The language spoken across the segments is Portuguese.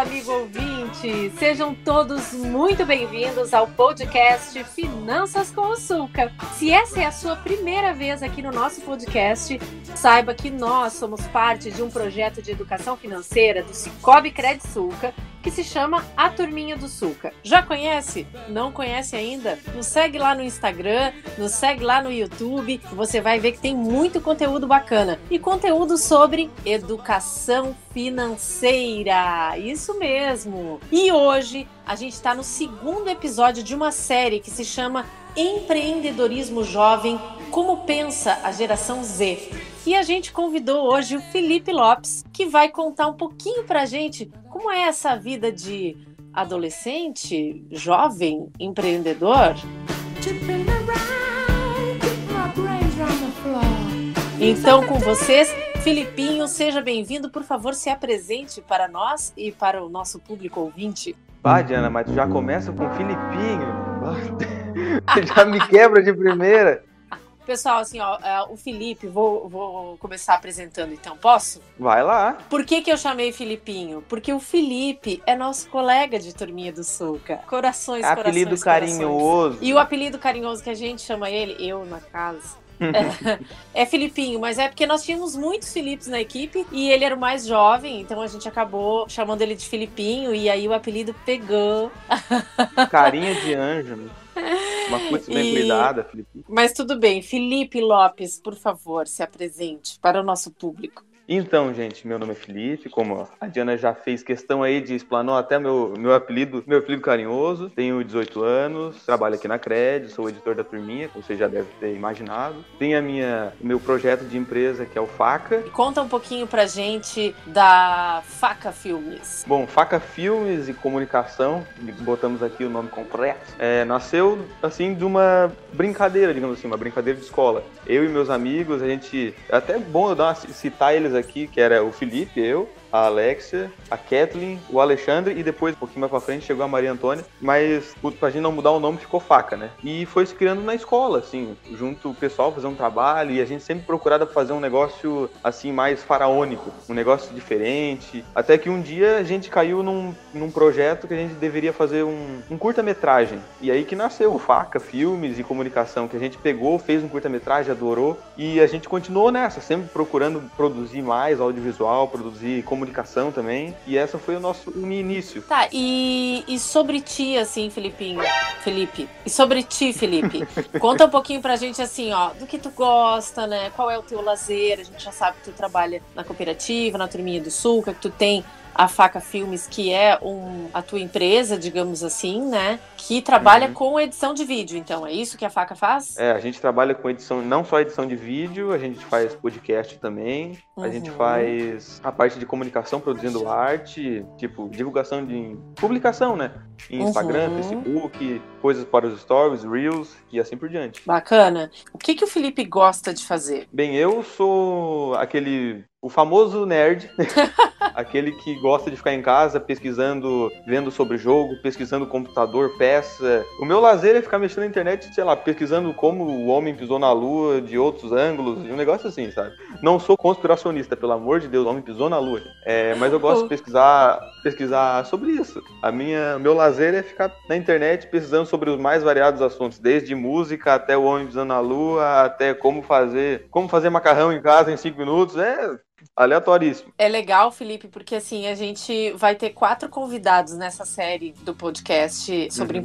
Amigo ouvinte! Sejam todos muito bem-vindos ao podcast Finanças com o Sulca. Se essa é a sua primeira vez aqui no nosso podcast, saiba que nós somos parte de um projeto de educação financeira do Cicobi Cred Sulca que se chama A Turminha do Sulca. Já conhece? Não conhece ainda? Nos segue lá no Instagram, nos segue lá no YouTube, você vai ver que tem muito conteúdo bacana. E conteúdo sobre educação financeira. Isso mesmo. E hoje a gente está no segundo episódio de uma série que se chama Empreendedorismo Jovem Como Pensa a Geração Z. E a gente convidou hoje o Felipe Lopes, que vai contar um pouquinho pra gente como é essa vida de adolescente, jovem, empreendedor. Então, com vocês, Filipinho, seja bem-vindo. Por favor, se apresente para nós e para o nosso público ouvinte. Pá, Diana, mas tu já começa com Filipinho. já me quebra de primeira. Pessoal, assim, ó, é, o Felipe, vou, vou começar apresentando então, posso? Vai lá. Por que, que eu chamei Filipinho? Porque o Felipe é nosso colega de Turminha do Sulca. Corações, é corações, apelido corações. carinhoso. E o apelido carinhoso que a gente chama ele, eu na casa, é, é Filipinho, mas é porque nós tínhamos muitos Filipes na equipe e ele era o mais jovem, então a gente acabou chamando ele de Filipinho e aí o apelido pegou. Carinha de anjo, né? Uma coisa bem e... cuidada, Felipe. Mas tudo bem. Felipe Lopes, por favor, se apresente para o nosso público. Então, gente, meu nome é Felipe, como a Diana já fez questão aí de explanou até meu, meu apelido, meu apelido carinhoso. Tenho 18 anos, trabalho aqui na Cred, sou editor da turminha, como você já deve ter imaginado. Tenho a minha, meu projeto de empresa que é o Faca. Conta um pouquinho pra gente da Faca Filmes. Bom, Faca Filmes e Comunicação, botamos aqui o nome completo, é, nasceu assim de uma brincadeira, digamos assim, uma brincadeira de escola. Eu e meus amigos, a gente, é até bom eu dar uma, citar eles aqui, que era o Felipe, eu, a Alexia, a Kathleen, o Alexandre e depois, um pouquinho mais pra frente, chegou a Maria Antônia. Mas pra gente não mudar o nome, ficou faca, né? E foi se criando na escola, assim, junto o pessoal fazer um trabalho e a gente sempre procurava fazer um negócio, assim, mais faraônico, um negócio diferente. Até que um dia a gente caiu num, num projeto que a gente deveria fazer um, um curta-metragem. E aí que nasceu Faca Filmes e Comunicação, que a gente pegou, fez um curta-metragem, adorou. E a gente continuou nessa, sempre procurando produzir mais audiovisual, produzir comunicação também. E essa foi o nosso início. Tá, e, e sobre ti, assim, Filipinho? Felipe. E sobre ti, Felipe? Conta um pouquinho pra gente, assim, ó, do que tu gosta, né? Qual é o teu lazer? A gente já sabe que tu trabalha na cooperativa, na Turminha do Sul, que tu tem a Faca Filmes, que é um, a tua empresa, digamos assim, né? Que trabalha uhum. com edição de vídeo. Então, é isso que a Faca faz? É, a gente trabalha com edição, não só edição de vídeo, a gente faz podcast também. Uhum. A gente uhum. faz a parte de comunicação, produzindo arte, tipo, divulgação de. publicação, né? Em Instagram, uhum. Facebook, coisas para os stories, reels e assim por diante. Bacana. O que, que o Felipe gosta de fazer? Bem, eu sou aquele o famoso nerd, aquele que gosta de ficar em casa pesquisando, vendo sobre jogo, pesquisando computador, peça. O meu lazer é ficar mexendo na internet, sei lá, pesquisando como o homem pisou na lua de outros ângulos, um negócio assim, sabe? Não sou conspiracionista, pelo amor de Deus, o homem pisou na lua. É, mas eu gosto de pesquisar, pesquisar sobre isso. A minha, meu lazer é ficar na internet pesquisando sobre os mais variados assuntos, desde música até o homem pisando na lua, até como fazer, como fazer macarrão em casa em cinco minutos. É aleatoríssimo. É legal, Felipe, porque assim, a gente vai ter quatro convidados nessa série do podcast sobre uhum.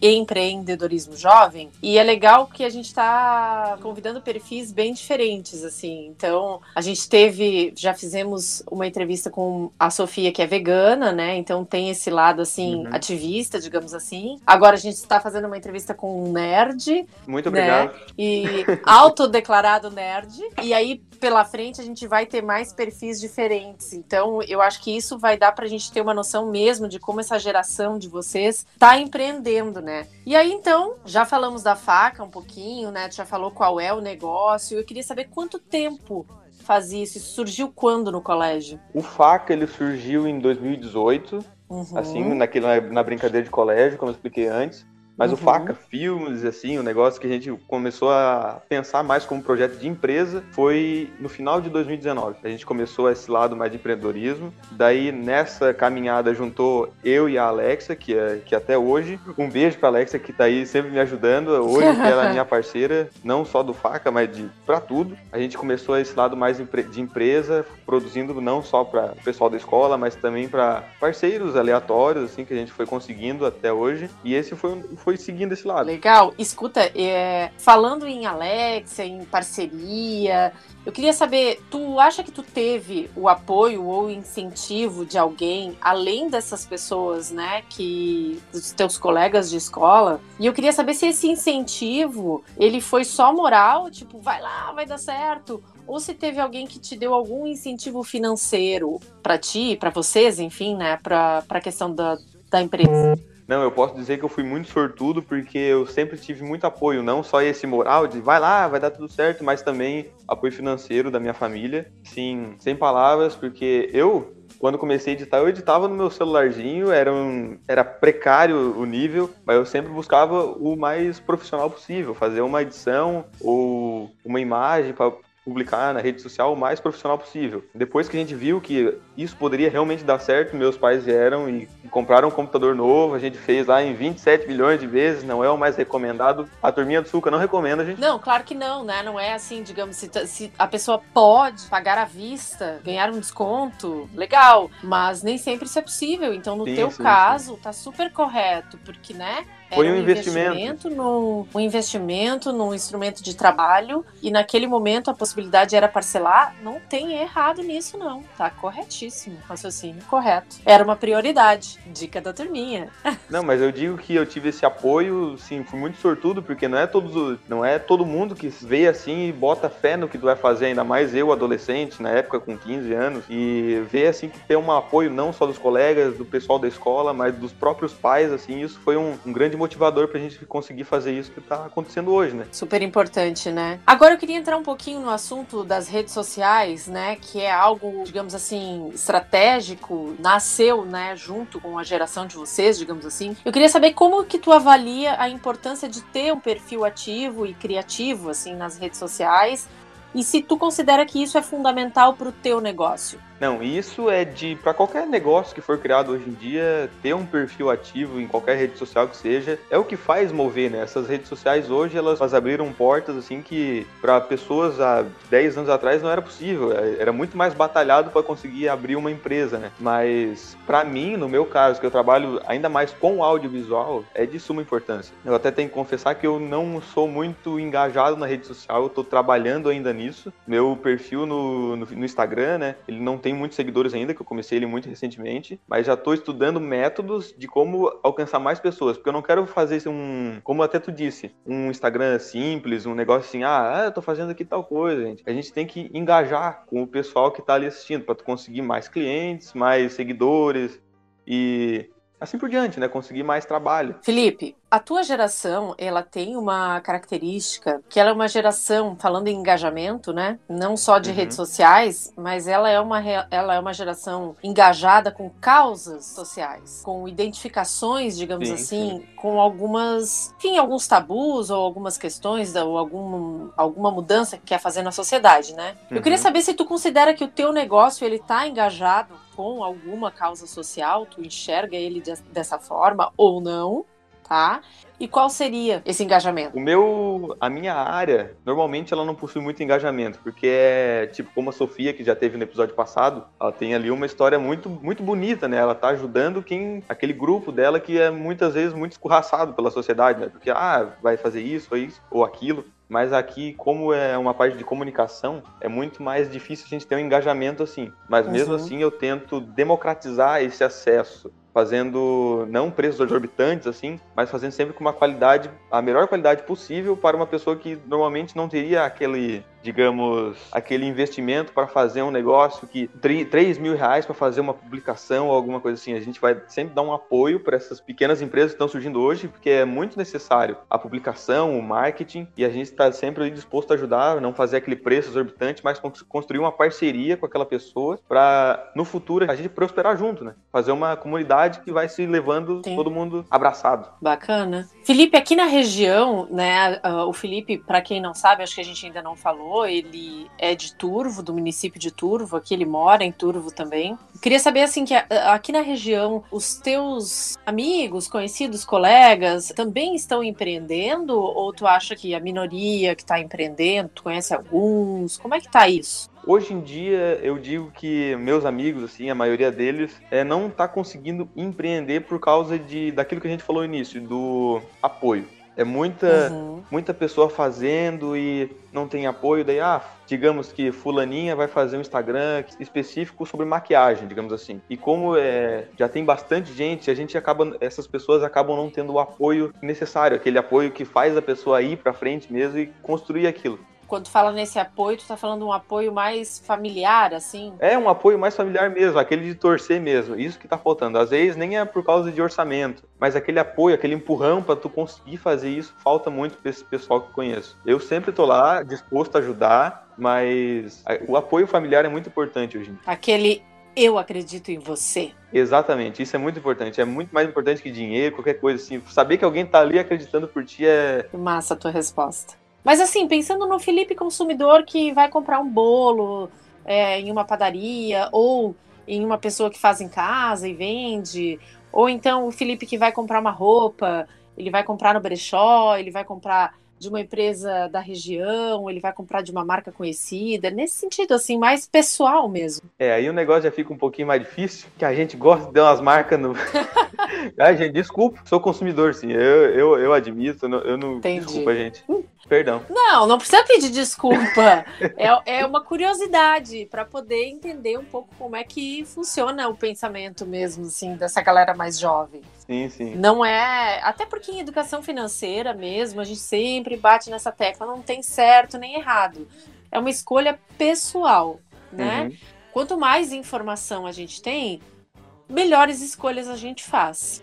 empreendedorismo jovem. E é legal que a gente está convidando perfis bem diferentes, assim. Então, a gente teve, já fizemos uma entrevista com a Sofia, que é vegana, né? Então tem esse lado, assim, uhum. ativista, digamos assim. Agora a gente está fazendo uma entrevista com um nerd. Muito obrigado. Né? E autodeclarado nerd. E aí, pela frente, a gente vai ter mais perfis diferentes. Então, eu acho que isso vai dar para a gente ter uma noção mesmo de como essa geração de vocês está empreendendo, né? E aí, então, já falamos da faca um pouquinho, né? Tu já falou qual é o negócio. Eu queria saber quanto tempo faz isso. Isso surgiu quando no colégio? O faca ele surgiu em 2018, uhum. assim, naquele, na, na brincadeira de colégio, como eu expliquei antes. Mas uhum. o Faca Filmes, assim, o negócio que a gente começou a pensar mais como projeto de empresa foi no final de 2019. A gente começou esse lado mais de empreendedorismo. Daí, nessa caminhada, juntou eu e a Alexa, que, é, que até hoje, um beijo pra Alexa, que tá aí sempre me ajudando. Hoje, ela é minha parceira, não só do Faca, mas de pra tudo. A gente começou esse lado mais de empresa, produzindo não só para o pessoal da escola, mas também para parceiros aleatórios, assim, que a gente foi conseguindo até hoje. E esse foi, foi seguindo esse lado. Legal. Escuta, é, falando em Alexa, em parceria, eu queria saber, tu acha que tu teve o apoio ou incentivo de alguém, além dessas pessoas, né, que dos teus colegas de escola? E eu queria saber se esse incentivo, ele foi só moral, tipo, vai lá, vai dar certo, ou se teve alguém que te deu algum incentivo financeiro para ti, para vocês, enfim, né, para a questão da, da empresa. Não, eu posso dizer que eu fui muito sortudo porque eu sempre tive muito apoio, não só esse moral de vai lá, vai dar tudo certo, mas também apoio financeiro da minha família. Sim, sem palavras, porque eu, quando comecei a editar, eu editava no meu celularzinho, era, um, era precário o nível, mas eu sempre buscava o mais profissional possível, fazer uma edição ou uma imagem para publicar na rede social o mais profissional possível. Depois que a gente viu que isso poderia realmente dar certo, meus pais vieram e compraram um computador novo, a gente fez lá em 27 milhões de vezes, não é o mais recomendado. A turminha do Suca não recomenda, a gente. Não, claro que não, né? Não é assim, digamos, se, se a pessoa pode pagar à vista, ganhar um desconto, legal, mas nem sempre isso é possível. Então, no sim, teu sim, caso, sim. tá super correto, porque, né? Foi um, um investimento. investimento no, um investimento num instrumento de trabalho e naquele momento a possibilidade era parcelar. Não tem errado nisso, não. Tá corretíssimo. Raciocínio correto. Era uma prioridade. Dica da turminha. Não, mas eu digo que eu tive esse apoio, sim, fui muito sortudo, porque não é, todos, não é todo mundo que vê assim e bota fé no que tu vai fazer, ainda mais eu, adolescente, na época com 15 anos, e vê assim que tem um apoio não só dos colegas, do pessoal da escola, mas dos próprios pais, assim, isso foi um, um grande motivador pra gente conseguir fazer isso que tá acontecendo hoje, né? Super importante, né? Agora eu queria entrar um pouquinho no assunto das redes sociais, né? Que é algo, digamos assim, estratégico, nasceu, né, junto com a geração de vocês, digamos assim. Eu queria saber como que tu avalia a importância de ter um perfil ativo e criativo, assim, nas redes sociais e se tu considera que isso é fundamental para o teu negócio. Não, isso é de para qualquer negócio que for criado hoje em dia, ter um perfil ativo em qualquer rede social que seja, é o que faz mover, né? Essas redes sociais hoje elas, abriram portas assim que para pessoas há 10 anos atrás não era possível, é, era muito mais batalhado para conseguir abrir uma empresa, né? Mas para mim, no meu caso, que eu trabalho ainda mais com audiovisual, é de suma importância. Eu até tenho que confessar que eu não sou muito engajado na rede social, eu tô trabalhando ainda nisso. Meu perfil no, no, no Instagram, né? Ele não tem muitos seguidores ainda, que eu comecei ele muito recentemente, mas já estou estudando métodos de como alcançar mais pessoas, porque eu não quero fazer um, como até tu disse, um Instagram simples, um negócio assim, ah, eu tô fazendo aqui tal coisa, gente. A gente tem que engajar com o pessoal que está ali assistindo, para tu conseguir mais clientes, mais seguidores e assim por diante, né? Conseguir mais trabalho. Felipe, a tua geração, ela tem uma característica que ela é uma geração, falando em engajamento, né? Não só de uhum. redes sociais, mas ela é, uma, ela é uma geração engajada com causas sociais, com identificações, digamos sim, assim, sim. com algumas, enfim, alguns tabus ou algumas questões ou algum, alguma mudança que quer fazer na sociedade, né? Uhum. Eu queria uhum. saber se tu considera que o teu negócio ele tá engajado com alguma causa social, tu enxerga ele de, dessa forma ou não, tá? E qual seria esse engajamento? O meu, a minha área, normalmente ela não possui muito engajamento, porque é tipo como a Sofia que já teve no episódio passado, ela tem ali uma história muito muito bonita, né? Ela tá ajudando quem aquele grupo dela que é muitas vezes muito escorraçado pela sociedade, né? Porque ah, vai fazer isso, ou isso ou aquilo. Mas aqui, como é uma parte de comunicação, é muito mais difícil a gente ter um engajamento assim. Mas mesmo uhum. assim, eu tento democratizar esse acesso fazendo não preços exorbitantes assim, mas fazendo sempre com uma qualidade, a melhor qualidade possível para uma pessoa que normalmente não teria aquele digamos, aquele investimento para fazer um negócio que 3 mil reais para fazer uma publicação ou alguma coisa assim. A gente vai sempre dar um apoio para essas pequenas empresas que estão surgindo hoje, porque é muito necessário a publicação, o marketing, e a gente está sempre disposto a ajudar, não fazer aquele preço exorbitante, mas construir uma parceria com aquela pessoa para no futuro a gente prosperar junto, né? Fazer uma comunidade que vai se levando Sim. todo mundo abraçado. Bacana. Felipe, aqui na região, né, o Felipe, para quem não sabe, acho que a gente ainda não falou, ele é de Turvo, do município de Turvo, aqui ele mora em Turvo também. Queria saber assim que aqui na região os teus amigos, conhecidos, colegas também estão empreendendo ou tu acha que a minoria que está empreendendo, tu conhece alguns? Como é que tá isso? Hoje em dia, eu digo que meus amigos, assim, a maioria deles, é, não está conseguindo empreender por causa de daquilo que a gente falou no início, do apoio. É muita, uhum. muita pessoa fazendo e não tem apoio, daí, ah, digamos que fulaninha vai fazer um Instagram específico sobre maquiagem, digamos assim. E como é, já tem bastante gente, a gente acaba, essas pessoas acabam não tendo o apoio necessário, aquele apoio que faz a pessoa ir para frente mesmo e construir aquilo quando fala nesse apoio, tu tá falando um apoio mais familiar, assim? É, um apoio mais familiar mesmo, aquele de torcer mesmo. Isso que tá faltando. Às vezes nem é por causa de orçamento, mas aquele apoio, aquele empurrão para tu conseguir fazer isso, falta muito pra esse pessoal que eu conheço. Eu sempre tô lá, disposto a ajudar, mas o apoio familiar é muito importante hoje. Aquele eu acredito em você. Exatamente, isso é muito importante. É muito mais importante que dinheiro, qualquer coisa assim. Saber que alguém tá ali acreditando por ti é. Massa a tua resposta. Mas assim, pensando no Felipe consumidor que vai comprar um bolo é, em uma padaria, ou em uma pessoa que faz em casa e vende, ou então o Felipe que vai comprar uma roupa, ele vai comprar no brechó, ele vai comprar de uma empresa da região, ele vai comprar de uma marca conhecida, nesse sentido, assim, mais pessoal mesmo. É, aí o negócio já fica um pouquinho mais difícil, que a gente gosta de dar umas marcas no. Ai, gente, desculpa, sou consumidor, sim, eu, eu, eu admito, eu não. Entendi. Desculpa, gente. Perdão. Não, não precisa pedir desculpa. é, é uma curiosidade para poder entender um pouco como é que funciona o pensamento mesmo, assim, dessa galera mais jovem. Sim, sim. Não é. Até porque em educação financeira mesmo, a gente sempre bate nessa tecla, não tem certo nem errado. É uma escolha pessoal, né? Uhum. Quanto mais informação a gente tem, melhores escolhas a gente faz.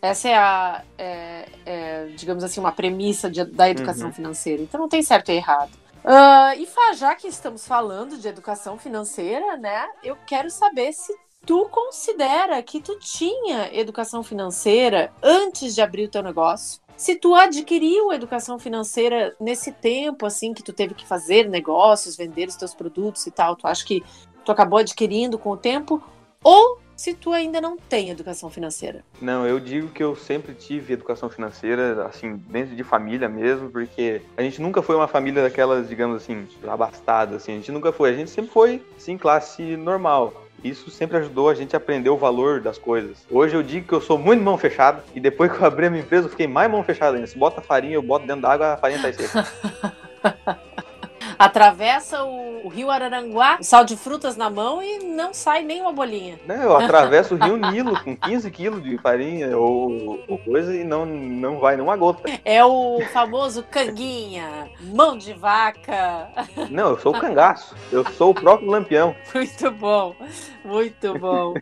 Essa é a, é, é, digamos assim, uma premissa de, da educação uhum. financeira. Então não tem certo e errado. Uh, e já que estamos falando de educação financeira, né? Eu quero saber se tu considera que tu tinha educação financeira antes de abrir o teu negócio. Se tu adquiriu educação financeira nesse tempo, assim, que tu teve que fazer negócios, vender os teus produtos e tal, tu acha que tu acabou adquirindo com o tempo? Ou se tu ainda não tem educação financeira? Não, eu digo que eu sempre tive educação financeira, assim, dentro de família mesmo, porque a gente nunca foi uma família daquelas, digamos assim, abastadas, assim, a gente nunca foi, a gente sempre foi, sim, classe normal. Isso sempre ajudou a gente a aprender o valor das coisas. Hoje eu digo que eu sou muito mão fechada e depois que eu abri a minha empresa eu fiquei mais mão fechada ainda. Se bota farinha, eu boto dentro da água, a farinha tá seca. atravessa o, o, rio Araranguá, sal de frutas na mão e não sai nem uma bolinha. Não, eu atravesso o rio Nilo com 15 quilos de farinha ou, ou, coisa e não, não vai nenhuma gota. É o famoso canguinha, mão de vaca. Não, eu sou o cangaço. Eu sou o próprio lampião. Muito bom, muito bom.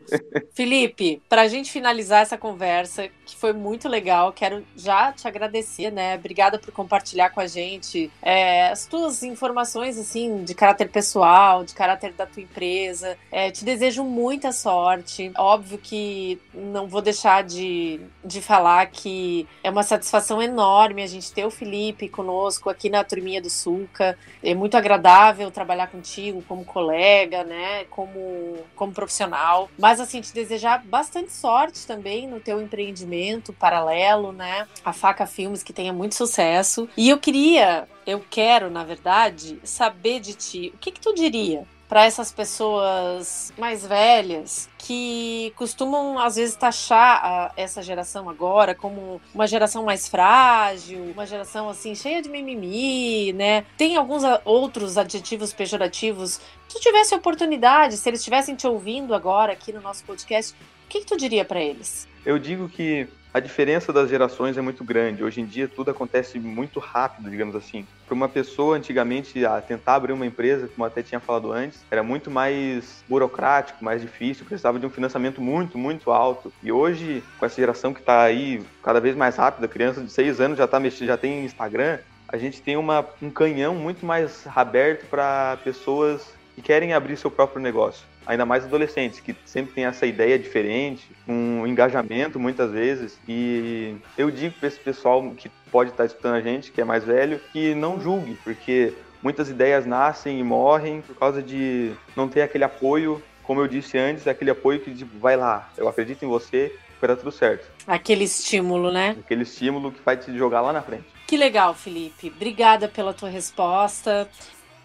Felipe, para a gente finalizar essa conversa, que foi muito legal, quero já te agradecer, né? Obrigada por compartilhar com a gente é, as tuas informações assim de caráter pessoal, de caráter da tua empresa. É, te desejo muita sorte. Óbvio que não vou deixar de, de falar que é uma satisfação enorme a gente ter o Felipe conosco aqui na Turminha do Sulca. É muito agradável trabalhar contigo como colega, né? Como, como profissional. Mas assim, te desejar bastante sorte também no teu empreendimento paralelo, né? A Faca Filmes que tenha muito sucesso. E eu queria eu quero, na verdade, saber de ti. O que, que tu diria para essas pessoas mais velhas que costumam às vezes taxar a, essa geração agora como uma geração mais frágil, uma geração assim cheia de mimimi, né? Tem alguns outros adjetivos pejorativos. Se tu tivesse oportunidade, se eles estivessem te ouvindo agora aqui no nosso podcast, o que, que tu diria para eles? Eu digo que a diferença das gerações é muito grande. Hoje em dia tudo acontece muito rápido, digamos assim. Para uma pessoa antigamente a tentar abrir uma empresa, como até tinha falado antes, era muito mais burocrático, mais difícil, precisava de um financiamento muito, muito alto. E hoje, com essa geração que está aí cada vez mais rápida, criança de 6 anos já tá mexendo, já tem Instagram, a gente tem uma, um canhão muito mais aberto para pessoas que querem abrir seu próprio negócio ainda mais adolescentes, que sempre tem essa ideia diferente, um engajamento muitas vezes. E eu digo para esse pessoal que pode estar escutando a gente, que é mais velho, que não julgue, porque muitas ideias nascem e morrem por causa de não ter aquele apoio, como eu disse antes, aquele apoio que tipo, vai lá, eu acredito em você, vai dar tudo certo. Aquele estímulo, né? Aquele estímulo que vai te jogar lá na frente. Que legal, Felipe. Obrigada pela tua resposta.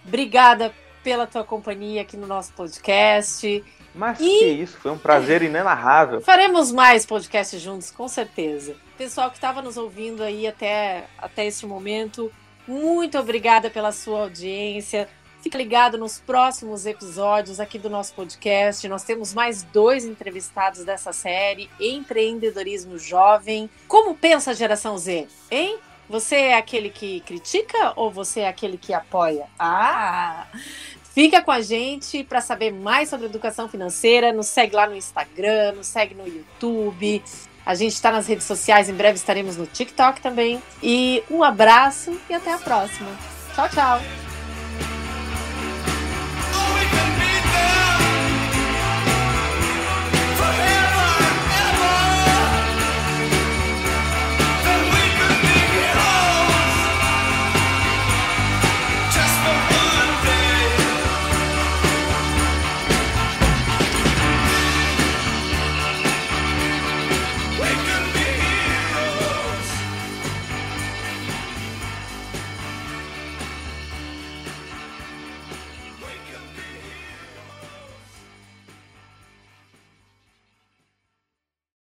Obrigada pela tua companhia aqui no nosso podcast. Mas e... que isso, foi um prazer inenarrável. Faremos mais podcasts juntos, com certeza. Pessoal que estava nos ouvindo aí até, até este momento, muito obrigada pela sua audiência. Fica ligado nos próximos episódios aqui do nosso podcast. Nós temos mais dois entrevistados dessa série: Empreendedorismo Jovem. Como pensa a geração Z? Hein? Você é aquele que critica ou você é aquele que apoia? Ah! Fica com a gente para saber mais sobre educação financeira. Nos segue lá no Instagram, nos segue no YouTube. A gente está nas redes sociais, em breve estaremos no TikTok também. E um abraço e até a próxima. Tchau, tchau!